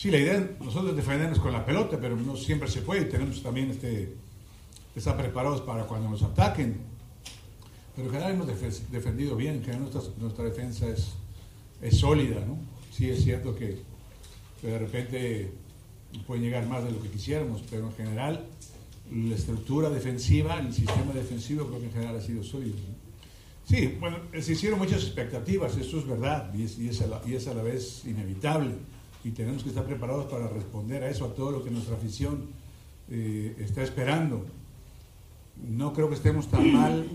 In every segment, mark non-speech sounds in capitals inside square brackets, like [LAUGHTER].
Sí, la idea nosotros defendernos con la pelota, pero no siempre se puede. Tenemos también este, estar preparados para cuando nos ataquen. Pero en general hemos defendido bien, en general nuestra, nuestra defensa es, es sólida, ¿no? Sí es cierto que, de repente puede llegar más de lo que quisiéramos, pero en general la estructura defensiva, el sistema defensivo creo que en general ha sido sólido. Sí, bueno, se hicieron muchas expectativas, eso es verdad, y es, y es, a, la, y es a la vez inevitable y tenemos que estar preparados para responder a eso, a todo lo que nuestra afición eh, está esperando. No creo que estemos tan [CLEARS THROAT] mal,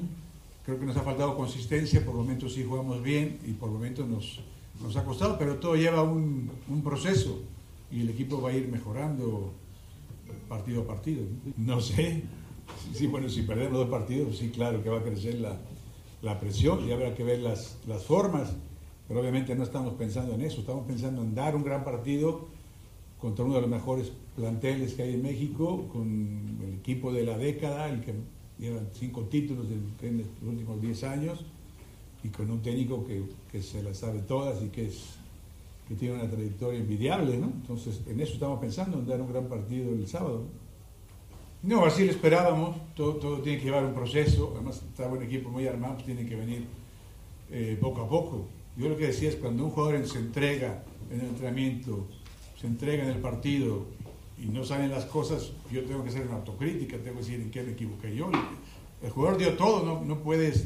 creo que nos ha faltado consistencia, por momentos sí jugamos bien y por momentos nos, nos ha costado, pero todo lleva un, un, proceso y el equipo va a ir mejorando partido a partido. No, sé, sí, bueno, si perdemos dos partidos, sí, claro que va a crecer la, la presión y habrá que ver las, las formas pero obviamente no estamos pensando en eso, estamos pensando en dar un gran partido contra uno de los mejores planteles que hay en México, con el equipo de la década, el que lleva cinco títulos en los últimos 10 años, y con un técnico que, que, se las sabe todas y que, tiene una trayectoria envidiable, ¿no? Entonces, en eso estamos pensando, en dar un gran partido el sábado. No, así lo esperábamos, todo, todo tiene que llevar un proceso, además está un equipo muy armado, tiene que venir eh, poco a poco. Yo lo que decía es cuando un jugador se entrega en el entrenamiento, se entrega en el partido y no salen las cosas, yo tengo que hacer una autocrítica, tengo que decir en qué me equivoqué yo. El jugador dio todo, no, no puedes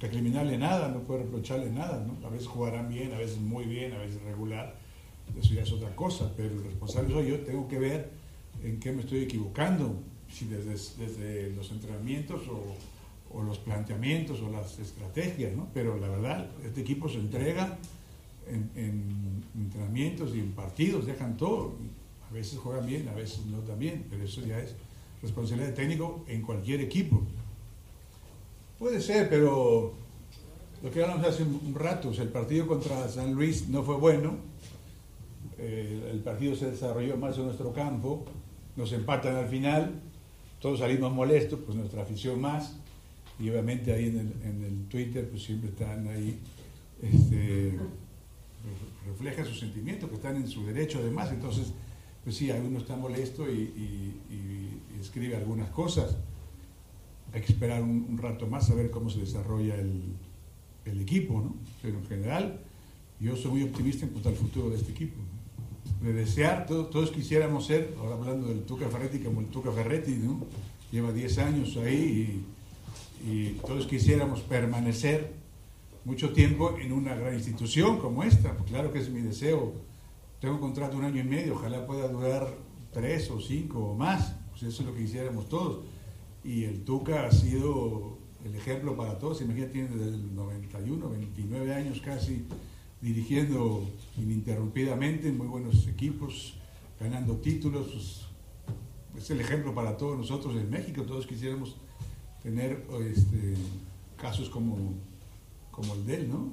recriminarle nada, no puedes reprocharle nada. ¿no? A veces jugarán bien, a veces muy bien, a veces regular, eso ya es otra cosa, pero el responsable soy yo, tengo que ver en qué me estoy equivocando, si desde, desde los entrenamientos o o los planteamientos o las estrategias, ¿no? Pero la verdad, este equipo se entrega en, entrenamientos y en partidos, dejan todo. A veces juegan bien, a veces no tan bien, pero eso ya es responsabilidad de técnico en cualquier equipo. Puede ser, pero lo que hablamos hace un rato, el partido contra San Luis no fue bueno, eh, el partido se desarrolló más en nuestro campo, nos empatan al final, todos salimos molestos, pues nuestra afición más, y obviamente ahí en el, en el Twitter pues siempre están ahí, este, reflejan sus sentimientos, que están en su derecho además, entonces pues sí, uno está molesto y, y, y, escribe algunas cosas. Hay que esperar un, un, rato más a ver cómo se desarrolla el, el, equipo, ¿no? Pero en general, yo soy muy optimista en cuanto al futuro de este equipo. De desear, todos, todos quisiéramos ser, ahora hablando del Tuca Ferretti como el Tuca Ferretti, ¿no? Lleva 10 años ahí y y todos quisiéramos permanecer mucho tiempo en una gran institución como esta. Claro que es mi deseo. Tengo un contrato de un año y medio, ojalá pueda durar tres o cinco o más. Pues eso es lo que quisiéramos todos. Y el Tuca ha sido el ejemplo para todos. Imagínate, tiene desde el 91, 29 años casi dirigiendo ininterrumpidamente muy buenos equipos, ganando títulos. Pues, es el ejemplo para todos nosotros en México. Todos quisiéramos tener este, casos como, como el de él, ¿no?